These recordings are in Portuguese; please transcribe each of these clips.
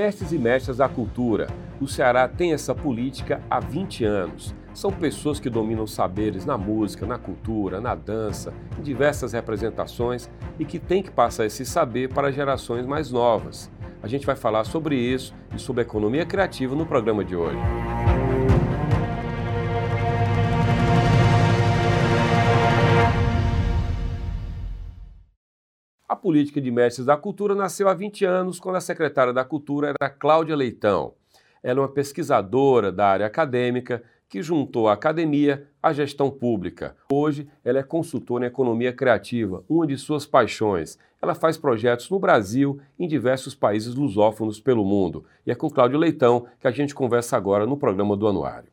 Mestres e mestras da cultura. O Ceará tem essa política há 20 anos. São pessoas que dominam saberes na música, na cultura, na dança, em diversas representações e que têm que passar esse saber para gerações mais novas. A gente vai falar sobre isso e sobre economia criativa no programa de hoje. Política de mestres da cultura nasceu há 20 anos, quando a secretária da Cultura era Cláudia Leitão. Ela é uma pesquisadora da área acadêmica que juntou a academia à gestão pública. Hoje, ela é consultora em economia criativa, uma de suas paixões. Ela faz projetos no Brasil e em diversos países lusófonos pelo mundo. E é com Cláudia Leitão que a gente conversa agora no programa do Anuário.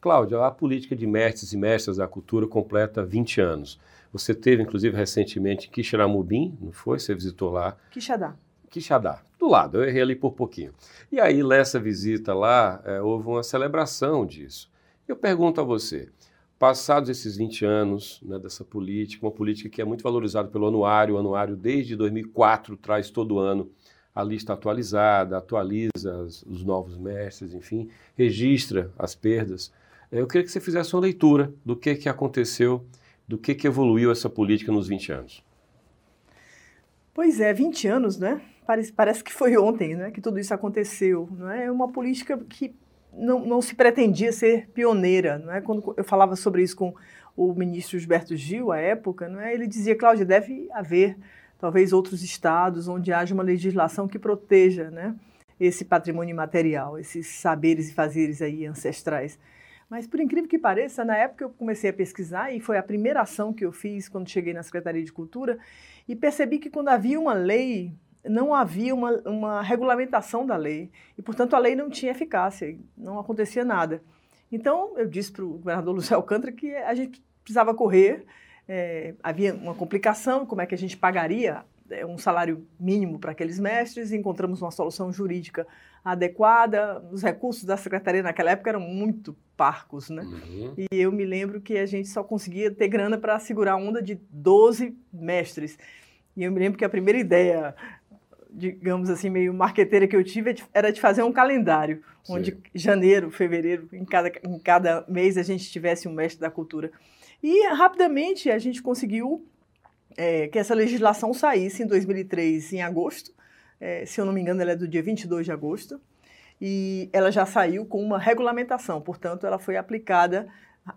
Cláudia, a política de mestres e mestras da cultura completa 20 anos. Você teve, inclusive, recentemente em Quixeramobim, não foi? Você visitou lá. Quixadá. Quixadá, do lado, eu errei ali por pouquinho. E aí, nessa visita lá, é, houve uma celebração disso. Eu pergunto a você, passados esses 20 anos né, dessa política, uma política que é muito valorizada pelo anuário, o anuário desde 2004 traz todo ano a lista atualizada, atualiza os, os novos mestres, enfim, registra as perdas. Eu queria que você fizesse uma leitura do que, que aconteceu do que, que evoluiu essa política nos 20 anos? Pois é, 20 anos, né? Parece, parece que foi ontem né, que tudo isso aconteceu. Não é? é uma política que não, não se pretendia ser pioneira. Não é? Quando eu falava sobre isso com o ministro Gilberto Gil, à época, não é? ele dizia, Cláudia, deve haver talvez outros estados onde haja uma legislação que proteja né, esse patrimônio imaterial, esses saberes e fazeres aí ancestrais. Mas, por incrível que pareça, na época eu comecei a pesquisar e foi a primeira ação que eu fiz quando cheguei na Secretaria de Cultura e percebi que quando havia uma lei, não havia uma, uma regulamentação da lei e, portanto, a lei não tinha eficácia, não acontecia nada. Então, eu disse para o governador Luciano Alcântara que a gente precisava correr, é, havia uma complicação, como é que a gente pagaria um salário mínimo para aqueles mestres, encontramos uma solução jurídica adequada. Os recursos da secretaria naquela época eram muito parcos, né? Uhum. E eu me lembro que a gente só conseguia ter grana para segurar a onda de 12 mestres. E eu me lembro que a primeira ideia, digamos assim, meio marqueteira que eu tive é era de fazer um calendário, Sim. onde janeiro, fevereiro, em cada, em cada mês a gente tivesse um mestre da cultura. E rapidamente a gente conseguiu é, que essa legislação saísse em 2003, em agosto, é, se eu não me engano, ela é do dia 22 de agosto, e ela já saiu com uma regulamentação, portanto, ela foi aplicada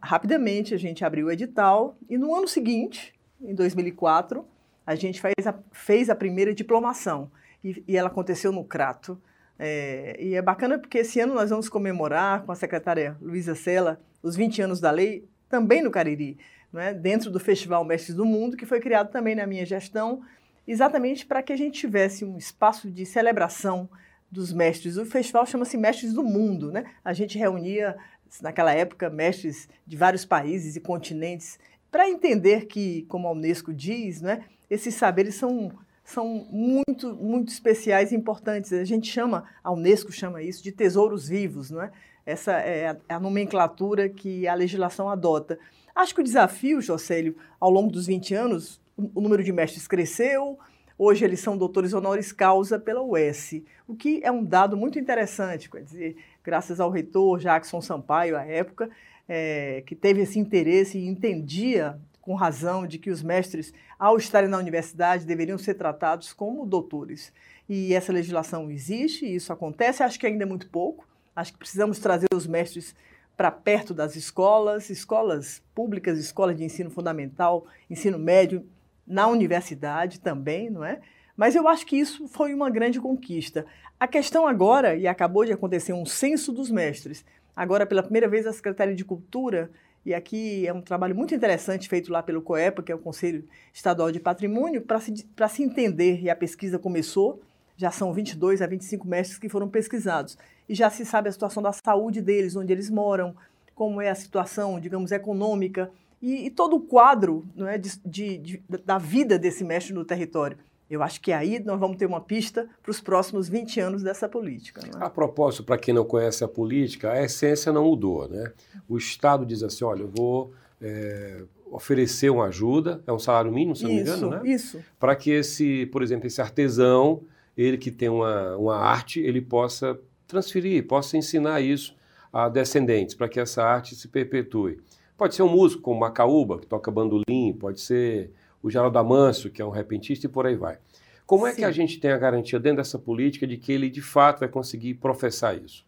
rapidamente. A gente abriu o edital, e no ano seguinte, em 2004, a gente fez a, fez a primeira diplomação, e, e ela aconteceu no Crato. É, e é bacana porque esse ano nós vamos comemorar com a secretária Luísa Sela os 20 anos da lei, também no Cariri, é? dentro do Festival Mestres do Mundo, que foi criado também na minha gestão exatamente para que a gente tivesse um espaço de celebração dos mestres. O festival chama-se Mestres do Mundo, né? A gente reunia naquela época mestres de vários países e continentes para entender que, como a UNESCO diz, né, esses saberes são são muito muito especiais e importantes. A gente chama, a UNESCO chama isso de tesouros vivos, é? Essa é a, é a nomenclatura que a legislação adota. Acho que o desafio, Jocélio, ao longo dos 20 anos, o número de mestres cresceu, hoje eles são doutores honoris causa pela UES, o que é um dado muito interessante, quer dizer, graças ao reitor Jackson Sampaio, à época, é, que teve esse interesse e entendia com razão de que os mestres, ao estarem na universidade, deveriam ser tratados como doutores. E essa legislação existe, isso acontece, acho que ainda é muito pouco, acho que precisamos trazer os mestres para perto das escolas, escolas públicas, escolas de ensino fundamental, ensino médio, na universidade também, não é? Mas eu acho que isso foi uma grande conquista. A questão agora, e acabou de acontecer um censo dos mestres, agora pela primeira vez a Secretaria de Cultura, e aqui é um trabalho muito interessante feito lá pelo COEPA, que é o Conselho Estadual de Patrimônio, para se, se entender, e a pesquisa começou, já são 22 a 25 mestres que foram pesquisados, e já se sabe a situação da saúde deles, onde eles moram, como é a situação, digamos, econômica, e, e todo o quadro não é, de, de, de, da vida desse mestre no território. Eu acho que aí nós vamos ter uma pista para os próximos 20 anos dessa política. É? A propósito, para quem não conhece a política, a essência não mudou. Né? O Estado diz assim: olha, eu vou é, oferecer uma ajuda, é um salário mínimo, se não isso, me engano, né? Isso. Para que esse, por exemplo, esse artesão ele que tem uma, uma arte, ele possa transferir, possa ensinar isso a descendentes, para que essa arte se perpetue. Pode ser um músico como Macaúba, que toca bandolim, pode ser o Geraldo Amâncio, que é um repentista, e por aí vai. Como é Sim. que a gente tem a garantia dentro dessa política de que ele de fato vai conseguir professar isso?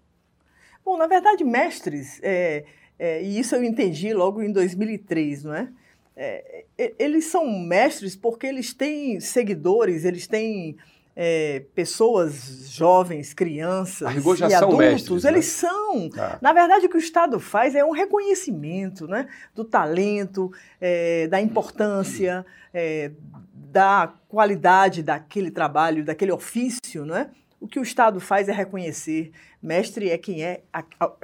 Bom, na verdade, mestres, é, é, e isso eu entendi logo em 2003, não é? é? Eles são mestres porque eles têm seguidores, eles têm é, pessoas jovens, crianças e adultos, mestres, né? eles são. Tá. Na verdade, o que o Estado faz é um reconhecimento né, do talento, é, da importância, é, da qualidade daquele trabalho, daquele ofício, não é? O que o Estado faz é reconhecer. Mestre é quem é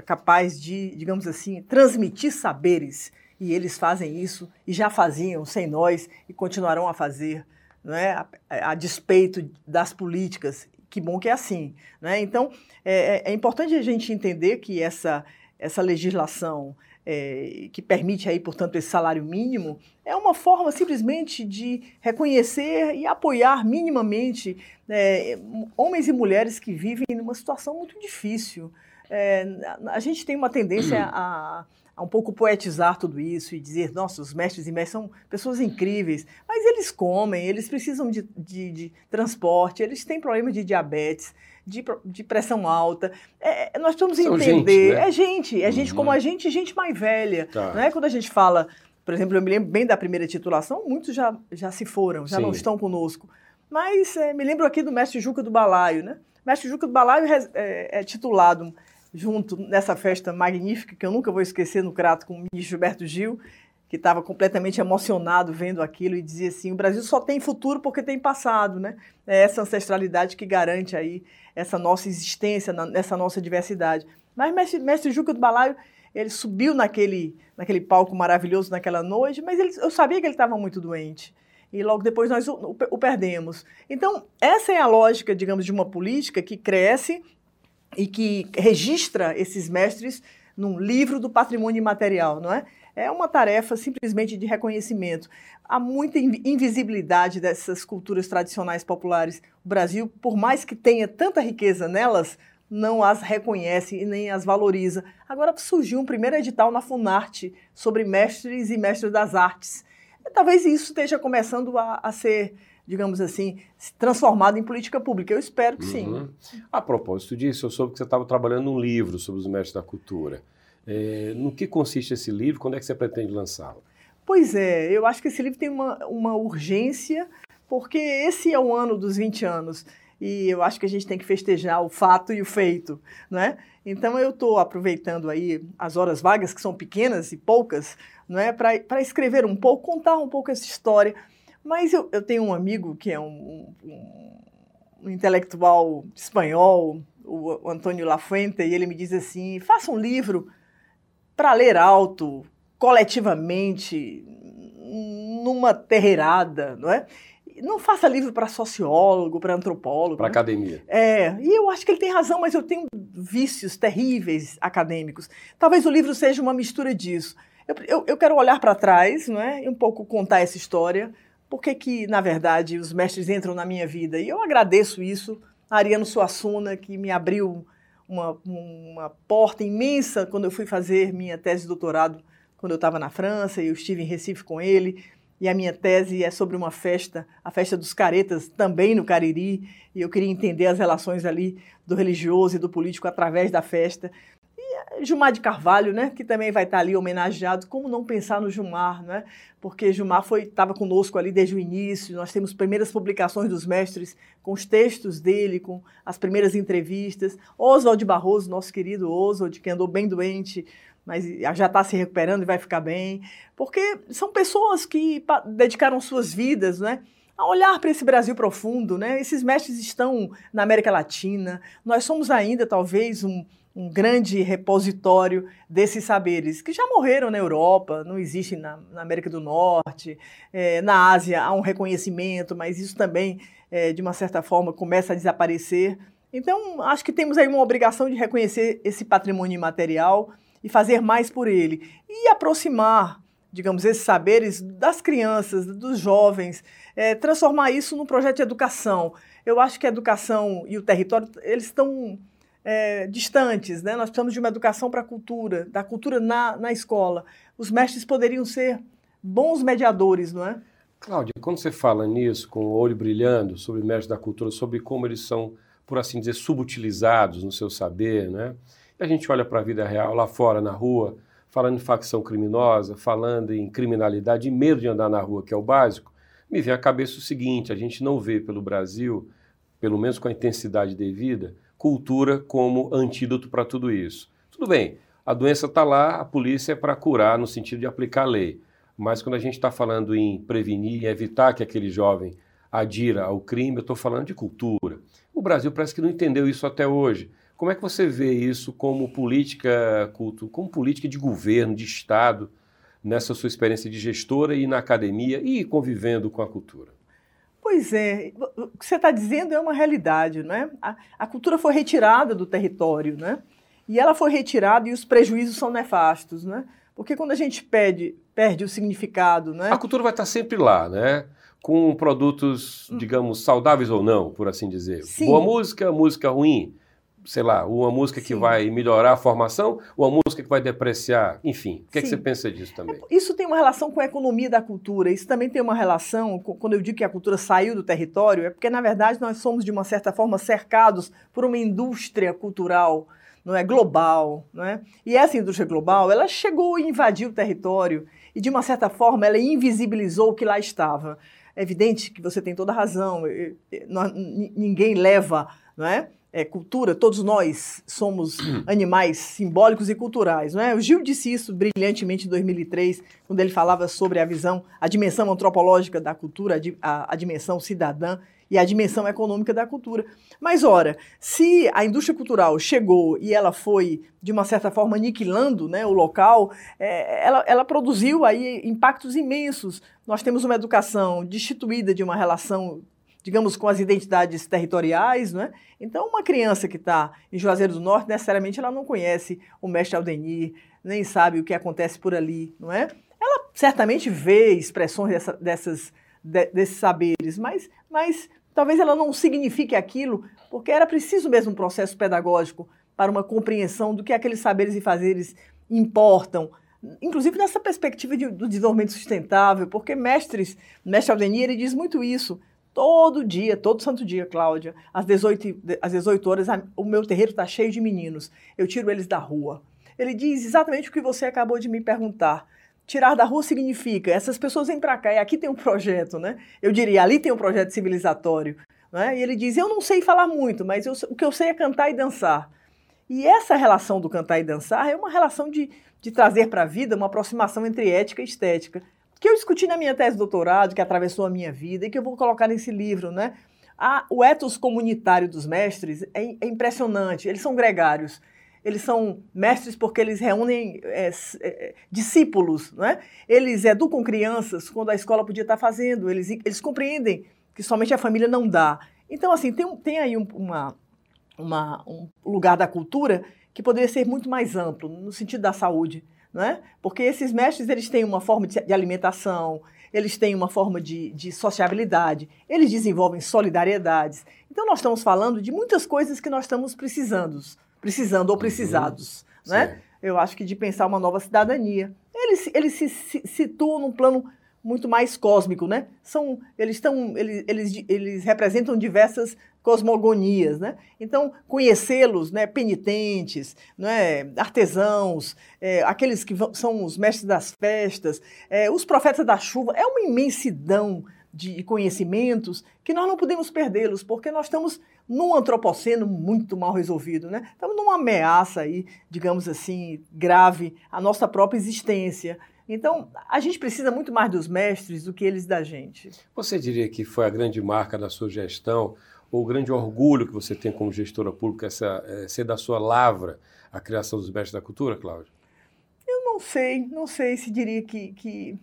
capaz de, digamos assim, transmitir saberes. E eles fazem isso e já faziam sem nós e continuarão a fazer é? a, a, despeito das políticas. Que bom que é assim. é? Então, é, é, é importante a gente entender que essa, essa legislação é, que permite aí, portanto, esse salário mínimo, é uma forma simplesmente de reconhecer e apoiar minimamente é, homens e mulheres que vivem numa situação muito difícil. É, a gente tem uma tendência a, a um pouco poetizar tudo isso e dizer, nossa, os mestres e mestres são pessoas incríveis, mas eles comem, eles precisam de, de, de transporte, eles têm problema de diabetes, de, de pressão alta. É, é nós precisamos são entender, gente, né? é gente, é gente como a uhum. gente, gente mais velha. Tá. Não é quando a gente fala, por exemplo, eu me lembro bem da primeira titulação, muitos já, já se foram, já Sim. não estão conosco. Mas é, me lembro aqui do mestre Juca do Balaio, né? O mestre Juca do Balaio é, é titulado junto nessa festa magnífica que eu nunca vou esquecer no Crato com o ministro Gilberto Gil, que estava completamente emocionado vendo aquilo e dizia assim: o Brasil só tem futuro porque tem passado, né? É essa ancestralidade que garante aí essa nossa existência, nessa nossa diversidade. Mas mestre, mestre Juca do Balaio, ele subiu naquele, naquele palco maravilhoso naquela noite, mas ele, eu sabia que ele estava muito doente. E logo depois nós o, o, o perdemos. Então, essa é a lógica, digamos, de uma política que cresce e que registra esses mestres num livro do patrimônio imaterial, não é? É uma tarefa simplesmente de reconhecimento. Há muita invisibilidade dessas culturas tradicionais populares. O Brasil, por mais que tenha tanta riqueza nelas, não as reconhece e nem as valoriza. Agora surgiu um primeiro edital na Funarte sobre mestres e mestres das artes. Talvez isso esteja começando a, a ser digamos assim, transformado em política pública. Eu espero que uhum. sim. A propósito disso, eu soube que você estava trabalhando num livro sobre os mestres da cultura. É, no que consiste esse livro? Quando é que você pretende lançá-lo? Pois é, eu acho que esse livro tem uma, uma urgência, porque esse é o ano dos 20 anos e eu acho que a gente tem que festejar o fato e o feito, né? Então eu estou aproveitando aí as horas vagas, que são pequenas e poucas, não é, para escrever um pouco, contar um pouco essa história mas eu, eu tenho um amigo que é um, um, um intelectual espanhol, o Antônio Lafuente, e ele me diz assim: faça um livro para ler alto, coletivamente, numa terreirada, não é? Não faça livro para sociólogo, para antropólogo. Para né? academia. É, e eu acho que ele tem razão, mas eu tenho vícios terríveis acadêmicos. Talvez o livro seja uma mistura disso. Eu, eu, eu quero olhar para trás não é? e um pouco contar essa história, por que, que, na verdade, os mestres entram na minha vida? E eu agradeço isso a Ariano Suassuna, que me abriu uma, uma porta imensa quando eu fui fazer minha tese de doutorado, quando eu estava na França, e eu estive em Recife com ele. E a minha tese é sobre uma festa, a festa dos caretas, também no Cariri, e eu queria entender as relações ali do religioso e do político através da festa. Gilmar de Carvalho, né, que também vai estar ali homenageado. Como não pensar no Gilmar, né? Porque Gilmar foi estava conosco ali desde o início. Nós temos primeiras publicações dos mestres com os textos dele, com as primeiras entrevistas. Oswald Barroso, nosso querido Oswald, que andou bem doente, mas já está se recuperando e vai ficar bem. Porque são pessoas que dedicaram suas vidas, né? a olhar para esse Brasil profundo, né? Esses mestres estão na América Latina. Nós somos ainda talvez um, um grande repositório desses saberes, que já morreram na Europa, não existem na, na América do Norte, é, na Ásia há um reconhecimento, mas isso também, é, de uma certa forma, começa a desaparecer. Então, acho que temos aí uma obrigação de reconhecer esse patrimônio imaterial e fazer mais por ele. E aproximar digamos, esses saberes das crianças, dos jovens, é, transformar isso num projeto de educação. Eu acho que a educação e o território, eles estão é, distantes, né? Nós precisamos de uma educação para a cultura, da cultura na, na escola. Os mestres poderiam ser bons mediadores, não é? Cláudia, quando você fala nisso, com o olho brilhando, sobre mestres da cultura, sobre como eles são, por assim dizer, subutilizados no seu saber, né? E a gente olha para a vida real lá fora, na rua, falando em facção criminosa, falando em criminalidade e medo de andar na rua, que é o básico, me vem à cabeça o seguinte: a gente não vê pelo Brasil, pelo menos com a intensidade devida, cultura como antídoto para tudo isso. Tudo bem, a doença está lá, a polícia é para curar no sentido de aplicar a lei. Mas quando a gente está falando em prevenir e evitar que aquele jovem adira ao crime, eu estou falando de cultura. O Brasil parece que não entendeu isso até hoje. Como é que você vê isso como política, como política de governo, de Estado, nessa sua experiência de gestora e na academia e convivendo com a cultura? Pois é, o que você está dizendo é uma realidade, né? A, a, cultura foi retirada do território, né? E ela foi retirada e os prejuízos são nefastos, né? Porque quando a gente perde, perde o significado, né? A cultura vai estar sempre lá, né? Com produtos, hum. digamos, saudáveis ou não, por assim dizer. Sim. Boa música, música ruim sei lá, uma música que Sim. vai melhorar a formação ou uma música que vai depreciar? Enfim, o que, é que você pensa disso também? É, isso tem uma relação com a economia da cultura, isso também tem uma relação, com, quando eu digo que a cultura saiu do território, é porque, na verdade, nós somos, de uma certa forma, cercados por uma indústria cultural não é global, não é? E essa indústria global, ela chegou e invadiu o território e de uma certa forma ela invisibilizou o que lá estava. É evidente que você tem toda a razão. Ninguém leva, não é? É, cultura, todos nós somos animais simbólicos e culturais. Não é? O Gil disse isso brilhantemente em 2003, quando ele falava sobre a visão, a dimensão antropológica da cultura, a, a dimensão cidadã e a dimensão econômica da cultura. Mas, ora, se a indústria cultural chegou e ela foi, de uma certa forma, aniquilando né, o local, é, ela, ela produziu aí impactos imensos. Nós temos uma educação destituída de uma relação digamos, com as identidades territoriais, né? Então, uma criança que está em Juazeiro do Norte, necessariamente ela não conhece o mestre Aldenir, nem sabe o que acontece por ali, não é? Ela certamente vê expressões dessa, dessas, de, desses saberes, mas, mas talvez ela não signifique aquilo, porque era preciso mesmo um processo pedagógico para uma compreensão do que aqueles saberes e fazeres importam, inclusive nessa perspectiva de, do desenvolvimento sustentável, porque mestres, mestre Aldenir, ele diz muito isso, Todo dia, todo santo dia, Cláudia, às 18, às 18 horas, o meu terreiro está cheio de meninos. Eu tiro eles da rua. Ele diz exatamente o que você acabou de me perguntar. Tirar da rua significa essas pessoas vêm para cá e aqui tem um projeto, né? Eu diria, ali tem um projeto civilizatório. Né? E ele diz: Eu não sei falar muito, mas eu, o que eu sei é cantar e dançar. E essa relação do cantar e dançar é uma relação de, de trazer para a vida uma aproximação entre ética e estética que eu discuti na minha tese de doutorado, que atravessou a minha vida e que eu vou colocar nesse livro, né? O ethos comunitário dos mestres é, é, impressionante. Eles são gregários. Eles são mestres porque eles reúnem é, é, discípulos, né? Eles educam crianças quando a escola podia estar fazendo. Eles, eles compreendem que somente a família não dá. Então, assim, tem, tem aí um, uma, uma, um lugar da cultura que poderia ser muito mais amplo, no sentido da saúde né? Porque esses mestres eles têm uma forma de, de alimentação, eles têm uma forma de, de, sociabilidade, eles desenvolvem solidariedades. Então nós estamos falando de muitas coisas que nós estamos precisando, precisando ou uhum. precisados, uhum. né? Eu acho que de pensar uma nova cidadania. Eles, eles se, se situam num plano muito mais cósmico, né? São, eles, estão, eles, eles, eles representam diversas cosmogonias, né? Então, conhecê-los, né, penitentes, né, artesãos, é, aqueles que vão, são os mestres das festas, é, os profetas da chuva, é uma imensidão de conhecimentos que nós não podemos perdê-los, porque nós estamos num antropoceno muito mal resolvido, né? Estamos numa ameaça aí, digamos assim, grave à nossa própria existência. Então, a gente precisa muito mais dos mestres do que eles da gente. Você diria que foi a grande marca da sua gestão, ou o grande orgulho que você tem como gestora pública, essa, é, ser da sua lavra a criação dos mestres da cultura, Cláudia? Eu não sei, não sei se diria que. que...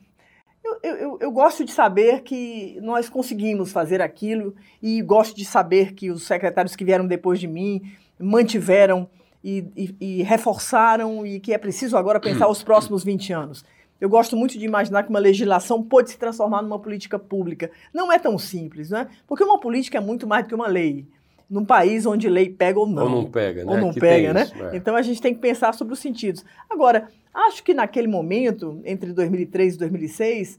Eu, eu, eu, gosto de saber que nós conseguimos fazer aquilo e gosto de saber que os secretários que vieram depois de mim mantiveram e, e, e reforçaram e que é preciso agora pensar os próximos 20 anos. Eu gosto muito de imaginar que uma legislação pode se transformar numa política pública. Não é tão simples, né? Porque uma política é muito mais do que uma lei. Num país onde lei pega ou não. Ou não pega, né? Ou não pega, né? isso, é. Então a gente tem que pensar sobre os sentidos. Agora, acho que naquele momento, entre 2003 e 2006,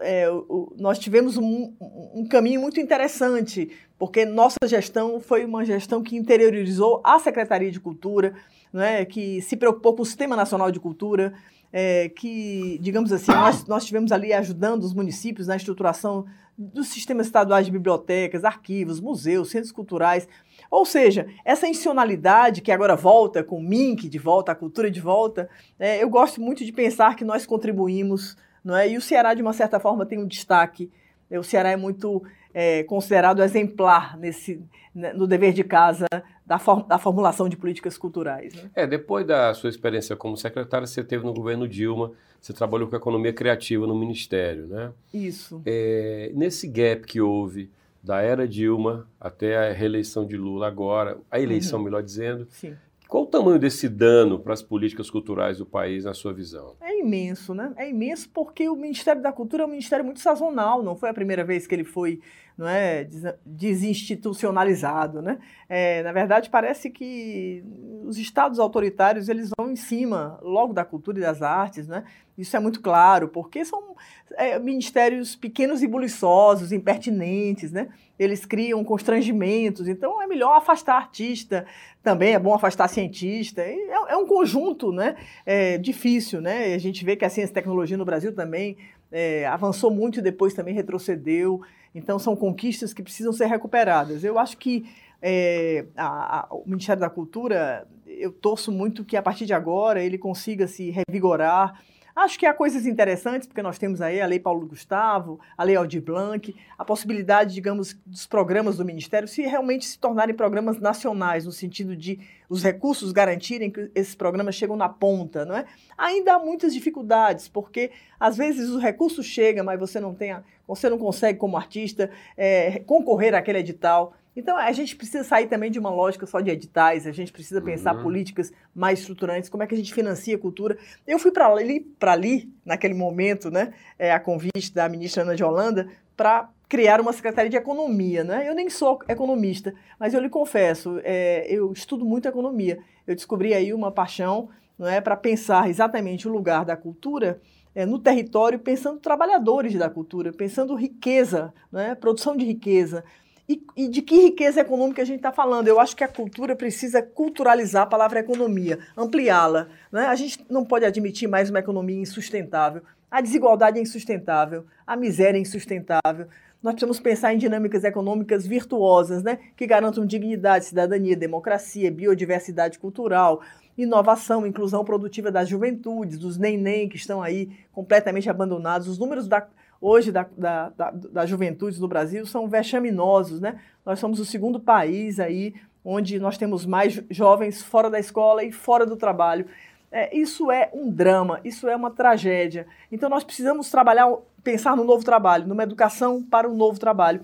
é, o, nós tivemos um, um, caminho muito interessante, porque nossa gestão foi uma gestão que interiorizou a Secretaria de Cultura, né, que se preocupou com o Sistema Nacional de Cultura, é, que, digamos assim, nós, nós estivemos ali ajudando os municípios na estruturação dos sistemas estaduais de bibliotecas, arquivos, museus, centros culturais. Ou seja, essa institucionalidade que agora volta com o MINC de volta, a cultura de volta, é, eu gosto muito de pensar que nós contribuímos, não é? e o Ceará, de uma certa forma, tem um destaque. O Ceará é muito é, considerado exemplar nesse, né, no dever de casa da, for, da formulação de políticas culturais. Né? É, depois da sua experiência como secretária, você teve no governo Dilma, você trabalhou com economia criativa no Ministério, né? Isso. É, nesse gap que houve da era Dilma até a reeleição de Lula agora, a eleição, uhum. melhor dizendo, Sim. Qual o tamanho desse dano para as políticas culturais do país, na sua visão? É imenso, né? É imenso porque o Ministério da Cultura é um ministério muito sazonal, não foi a primeira vez que ele foi não é, desinstitucionalizado, né? É, na verdade, parece que os estados autoritários eles vão em cima logo da cultura e das artes, né? Isso é muito claro, porque são é, ministérios pequenos e buliçosos, impertinentes, né? Eles criam constrangimentos, então é melhor afastar artista, também é bom afastar cientista. É, é um conjunto, né? É difícil, né? A gente vê que a ciência e tecnologia no Brasil também é, avançou muito e depois também retrocedeu. Então, são conquistas que precisam ser recuperadas. Eu acho que é, a, a, o Ministério da Cultura, eu torço muito que a partir de agora ele consiga se revigorar Acho que há coisas interessantes, porque nós temos aí a Lei Paulo Gustavo, a Lei Aldir Blanc, a possibilidade, digamos, dos programas do Ministério se realmente se tornarem programas nacionais, no sentido de os recursos garantirem que esses programas chegam na ponta, não é? Ainda há muitas dificuldades, porque às vezes o recurso chega, mas você não tem, a, você não consegue como artista é, concorrer àquele edital. Então, a gente precisa sair também de uma lógica só de editais, a gente precisa pensar uhum. políticas mais estruturantes, como é que a gente financia a cultura. Eu fui para ali, ali, naquele momento, né, é, a convite da ministra Ana de Holanda, para criar uma secretaria de economia. Né? Eu nem sou economista, mas eu lhe confesso, é, eu estudo muito economia. Eu descobri aí uma paixão não é, para pensar exatamente o lugar da cultura é, no território, pensando trabalhadores da cultura, pensando riqueza, é, produção de riqueza, e, e, de que riqueza econômica a gente está falando? Eu acho que a cultura precisa culturalizar a palavra economia, ampliá-la. Né? A gente não pode admitir mais uma economia insustentável. A desigualdade é insustentável, a miséria é insustentável. Nós precisamos pensar em dinâmicas econômicas virtuosas, né? que garantam dignidade, cidadania, democracia, biodiversidade cultural, inovação, inclusão produtiva das juventudes, dos neném que estão aí completamente abandonados. Os números da hoje da, da, da, da juventude no Brasil são vexaminosos, né? Nós somos o segundo país aí onde nós temos mais jovens fora da escola e fora do trabalho. É, isso é um drama, isso é uma tragédia. Então nós precisamos trabalhar, pensar no novo trabalho, numa educação para o novo trabalho.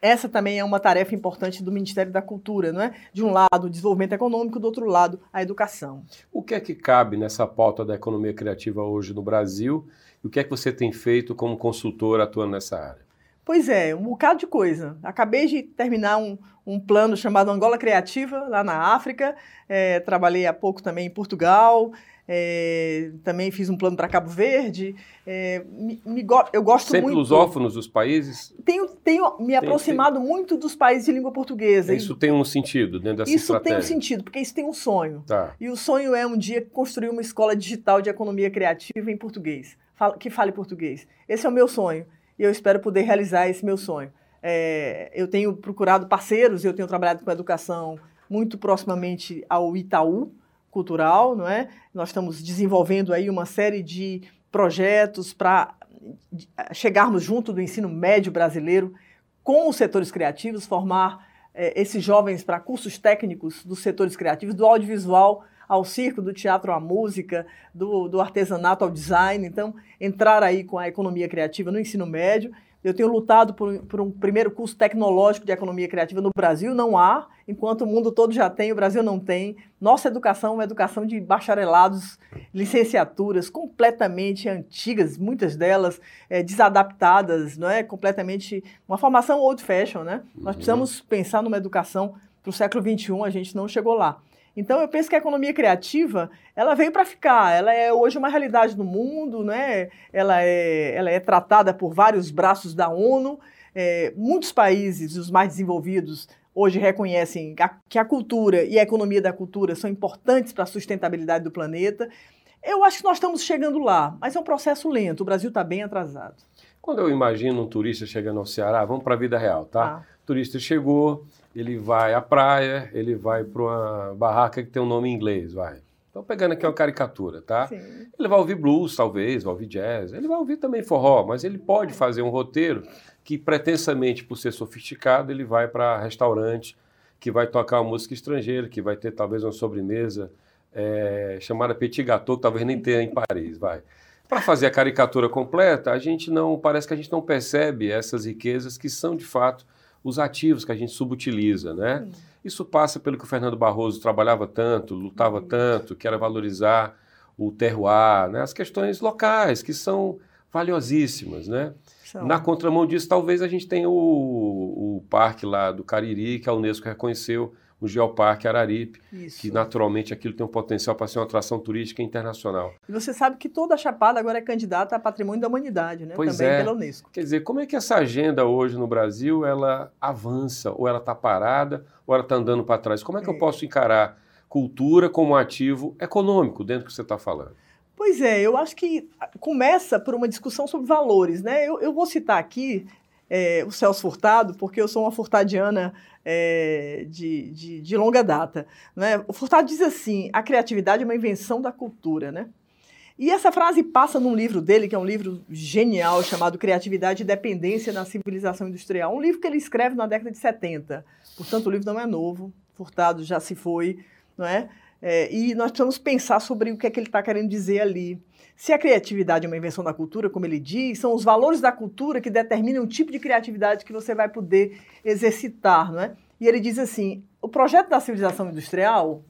Essa também é uma tarefa importante do Ministério da Cultura, não é? De um lado, o desenvolvimento econômico, do outro lado, a educação. O que é que cabe nessa pauta da economia criativa hoje no Brasil e o que é que você tem feito como consultor atuando nessa área? Pois é, um bocado de coisa. Acabei de terminar um, um plano chamado Angola Criativa, lá na África. É, trabalhei há pouco também em Portugal. É, também fiz um plano para Cabo Verde. É, me, me go eu gosto Sempre muito. lusófonos dos países? Tenho, tenho me aproximado tem... muito dos países de língua portuguesa. Isso tem um sentido dentro dessa isso estratégia? Isso tem um sentido, porque isso tem um sonho. Tá. E o sonho é um dia construir uma escola digital de economia criativa em português que fale português. Esse é o meu sonho e eu espero poder realizar esse meu sonho. É, eu tenho procurado parceiros, eu tenho trabalhado com educação muito proximamente ao Itaú Cultural, não é? Nós estamos desenvolvendo aí uma série de projetos para chegarmos junto do ensino médio brasileiro com os setores criativos, formar é, esses jovens para cursos técnicos dos setores criativos, do audiovisual ao circo, do teatro à música, do, do artesanato ao design. Então, entrar aí com a economia criativa no ensino médio. Eu tenho lutado por, por, um primeiro curso tecnológico de economia criativa no Brasil, não há, enquanto o mundo todo já tem, o Brasil não tem. Nossa educação é uma educação de bacharelados, licenciaturas completamente antigas, muitas delas é, desadaptadas, não é? Completamente uma formação old fashion, né? Nós precisamos pensar numa educação para o século XXI, a gente não chegou lá. Então eu penso que a economia criativa ela veio para ficar. Ela é hoje uma realidade no mundo, né? Ela é, ela é tratada por vários braços da ONU. É, muitos países, os mais desenvolvidos, hoje reconhecem que a cultura e a economia da cultura são importantes para a sustentabilidade do planeta. Eu acho que nós estamos chegando lá, mas é um processo lento. O Brasil está bem atrasado. Quando eu imagino um turista chegando ao Ceará, vamos para a vida real, tá? Ah. O turista chegou, ele vai à praia, ele vai para uma barraca que tem um nome em inglês, vai. Estou pegando aqui uma caricatura, tá? Sim. Ele vai ouvir blues, talvez, vai ouvir jazz, ele vai ouvir também forró, mas ele pode fazer um roteiro que, pretensamente, por ser sofisticado, ele vai para restaurante, que vai tocar uma música estrangeira, que vai ter talvez uma sobremesa é, chamada Petit Gâteau, que talvez nem tenha em Paris, vai. Para fazer a caricatura completa, a gente não, parece que a gente não percebe essas riquezas que são, de fato, os ativos que a gente subutiliza, né? Sim. Isso passa pelo que o Fernando Barroso trabalhava tanto, lutava tanto, que era valorizar o terroir, né? as questões locais, que são valiosíssimas, né? São. Na contramão disso, talvez a gente tenha o, o parque lá do Cariri, que a Unesco reconheceu o Geoparque Araripe, Isso. que naturalmente aquilo tem um potencial para ser uma atração turística internacional. E você sabe que toda a Chapada agora é candidata a patrimônio da humanidade, né? Pois Também é. pela Unesco. Quer dizer, como é que essa agenda hoje no Brasil ela avança, ou ela está parada, ou ela está andando para trás? Como é que é. eu posso encarar cultura como ativo econômico dentro do que você está falando? Pois é, eu acho que começa por uma discussão sobre valores, né? Eu, eu vou citar aqui é, o Celso Furtado, porque eu sou uma furtadiana é, de, de, de, longa data. Né? O Furtado diz assim: a criatividade é uma invenção da cultura. Né? E essa frase passa num livro dele, que é um livro genial, chamado Criatividade e Dependência na Civilização Industrial. Um livro que ele escreve na década de 70. Portanto, o livro não é novo, Furtado já se foi. Não é? É, e nós precisamos pensar sobre o que é que ele está querendo dizer ali. Se a criatividade é uma invenção da cultura, como ele diz, são os valores da cultura que determinam o tipo de criatividade que você vai poder exercitar, não é? E ele diz assim: o projeto da civilização industrial,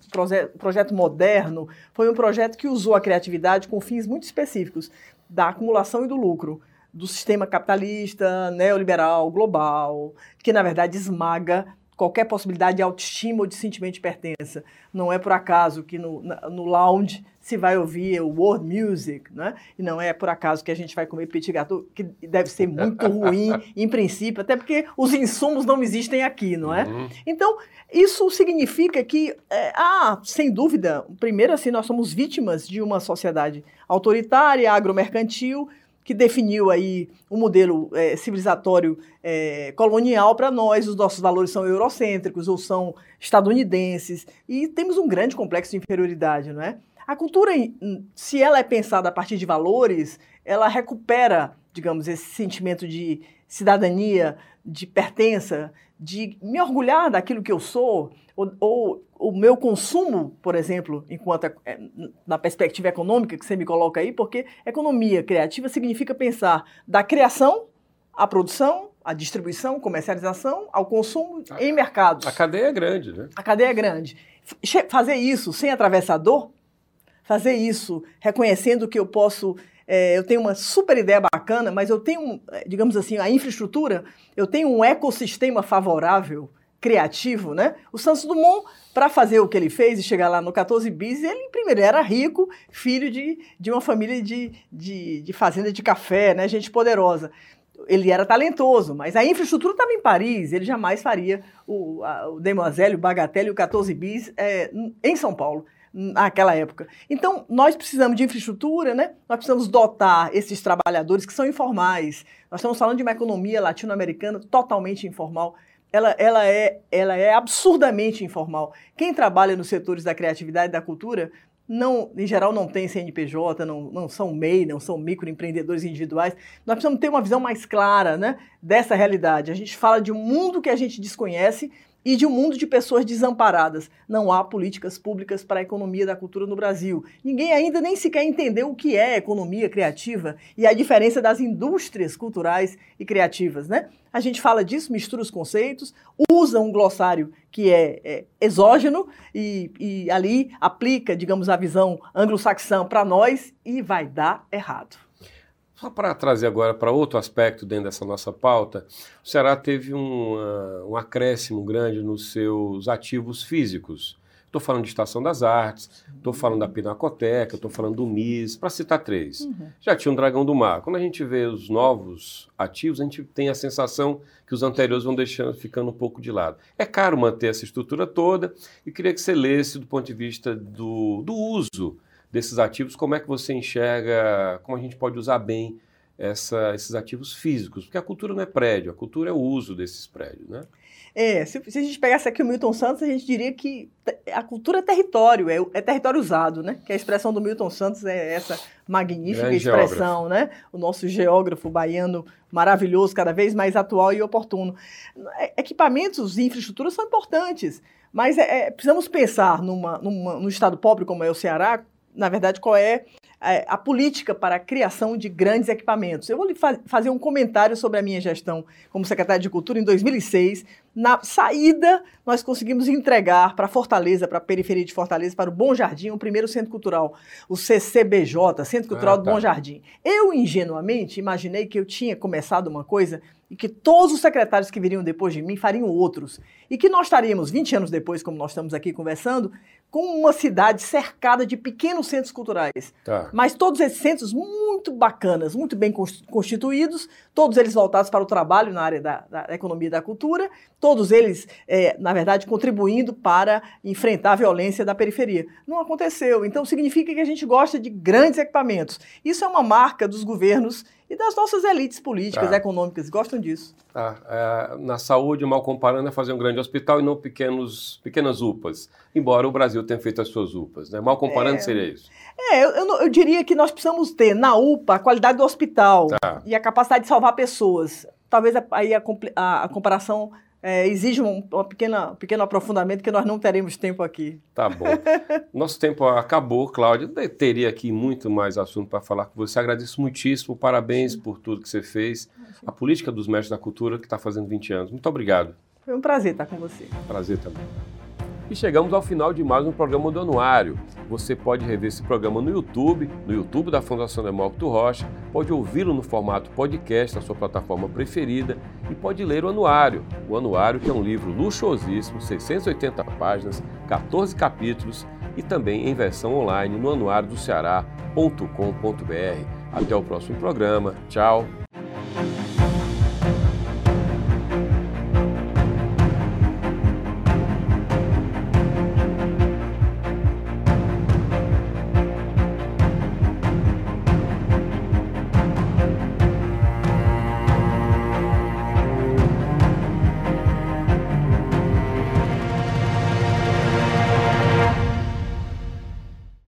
o projeto moderno, foi um projeto que usou a criatividade com fins muito específicos da acumulação e do lucro do sistema capitalista, neoliberal, global, que na verdade esmaga qualquer possibilidade de autoestima ou de sentimento de pertença. Não é por acaso que no, no lounge se vai ouvir o world music, né? E não é por acaso que a gente vai comer petit gâteau, que deve ser muito ruim em princípio, até porque os insumos não existem aqui, não é? Uhum. Então, isso significa que, é, ah, sem dúvida, primeiro assim, nós somos vítimas de uma sociedade autoritária, agromercantil, que definiu aí um modelo é, civilizatório é, colonial para nós. Os nossos valores são eurocêntricos ou são estadunidenses e temos um grande complexo de inferioridade, não é? A cultura, se ela é pensada a partir de valores, ela recupera, digamos, esse sentimento de cidadania, de pertença, de me orgulhar daquilo que eu sou, ou, ou o meu consumo, por exemplo, enquanto é, na perspectiva econômica que você me coloca aí, porque economia criativa significa pensar da criação à produção, à distribuição, comercialização, ao consumo a, em mercados. A cadeia é grande, né? A cadeia é grande. Fazer isso sem atravessador, fazer isso reconhecendo que eu posso é, eu tenho uma super ideia bacana, mas eu tenho, digamos assim, a infraestrutura, eu tenho um ecossistema favorável criativo, né? O Santos Dumont, para fazer o que ele fez e chegar lá no 14 bis, ele primeiro era rico, filho de, de uma família de, de, de fazenda de café, né? Gente poderosa. Ele era talentoso, mas a infraestrutura estava em Paris, ele jamais faria o, a, o Demoiselle, o Bagatelle e o 14 bis é, em São Paulo naquela época. Então, nós precisamos de infraestrutura, né? Nós precisamos dotar esses trabalhadores que são informais. Nós estamos falando de uma economia latino-americana totalmente informal ela, ela, é, ela é absurdamente informal. Quem trabalha nos setores da criatividade e da cultura, não, em geral, não tem CNPJ, não, não são MEI, não são microempreendedores individuais. Nós precisamos ter uma visão mais clara né, dessa realidade. A gente fala de um mundo que a gente desconhece e de um mundo de pessoas desamparadas. Não há políticas públicas para a economia da cultura no Brasil. Ninguém ainda nem sequer entendeu o que é economia criativa e a diferença das indústrias culturais e criativas, né? A gente fala disso, mistura os conceitos, usa um glossário que é, é exógeno e, e ali aplica, digamos, a visão anglo-saxã para nós e vai dar errado. Só para trazer agora para outro aspecto dentro dessa nossa pauta, o Ceará teve um, uh, um acréscimo grande nos seus ativos físicos. Estou falando de Estação das Artes, estou falando da Pinacoteca, estou falando do MIS, para citar três. Uhum. Já tinha um Dragão do Mar. Quando a gente vê os novos ativos, a gente tem a sensação que os anteriores vão deixando, ficando um pouco de lado. É caro manter essa estrutura toda e queria que você lesse do ponto de vista do, do uso desses ativos, como é que você enxerga, como a gente pode usar bem essa, esses ativos físicos? Porque a cultura não é prédio, a cultura é o uso desses prédios, né? É, se, se, a gente pegasse aqui o Milton Santos, a gente diria que a cultura é território, é, é território usado, né? Que a expressão do Milton Santos é essa magnífica Grande expressão, geógrafo. né? O nosso geógrafo baiano maravilhoso, cada vez mais atual e oportuno. É, equipamentos e infraestruturas são importantes, mas é, é, precisamos pensar numa, numa, num estado pobre como é o Ceará, na verdade, qual é é, a política para a criação de grandes equipamentos. Eu vou lhe fa fazer um comentário sobre a minha gestão como secretária de Cultura em 2006. Na saída, nós conseguimos entregar para Fortaleza, para a periferia de Fortaleza, para o Bom Jardim, o primeiro centro cultural, o CCBJ, Centro Cultural ah, tá. do Bom Jardim. Eu, ingenuamente, imaginei que eu tinha começado uma coisa e que todos os secretários que viriam depois de mim fariam outros. E que nós estaríamos, 20 anos depois, como nós estamos aqui conversando, com uma cidade cercada de pequenos centros culturais. Tá. Mas todos esses centros muito bacanas, muito bem constituídos, todos eles voltados para o trabalho na área da, da economia e da cultura, todos eles, é, na verdade, contribuindo para enfrentar a violência da periferia. Não aconteceu. Então, significa que a gente gosta de grandes equipamentos. Isso é uma marca dos governos e das nossas elites políticas, tá. econômicas, gostam disso. Tá. É, na saúde, mal comparando, é fazer um grande hospital e não pequenos, pequenas UPAs, embora o Brasil tenha feito as suas UPAs. Né? Mal comparando, é, seria isso. É, eu, eu, eu, diria que nós precisamos ter na UPA a qualidade do hospital tá. e a capacidade de salvar pessoas. Talvez aí a, a, a comparação é, exige um uma pequena, pequeno aprofundamento que nós não teremos tempo aqui. Tá bom. Nosso tempo acabou, Cláudia. Teria aqui muito mais assunto para falar com você. Agradeço muitíssimo, parabéns Sim. por tudo que você fez. A política dos mestres da cultura que está fazendo 20 anos. Muito obrigado. Foi um prazer estar com você. Prazer também. E chegamos ao final de mais um programa do Anuário. Você pode rever esse programa no YouTube, no YouTube da Fundação Demócrito Rocha, pode ouvi-lo no formato podcast na sua plataforma preferida e pode ler o Anuário. O Anuário que é um livro luxuosíssimo, 680 páginas, 14 capítulos e também em versão online no anuário do Ceará.com.br. Até o próximo programa. Tchau.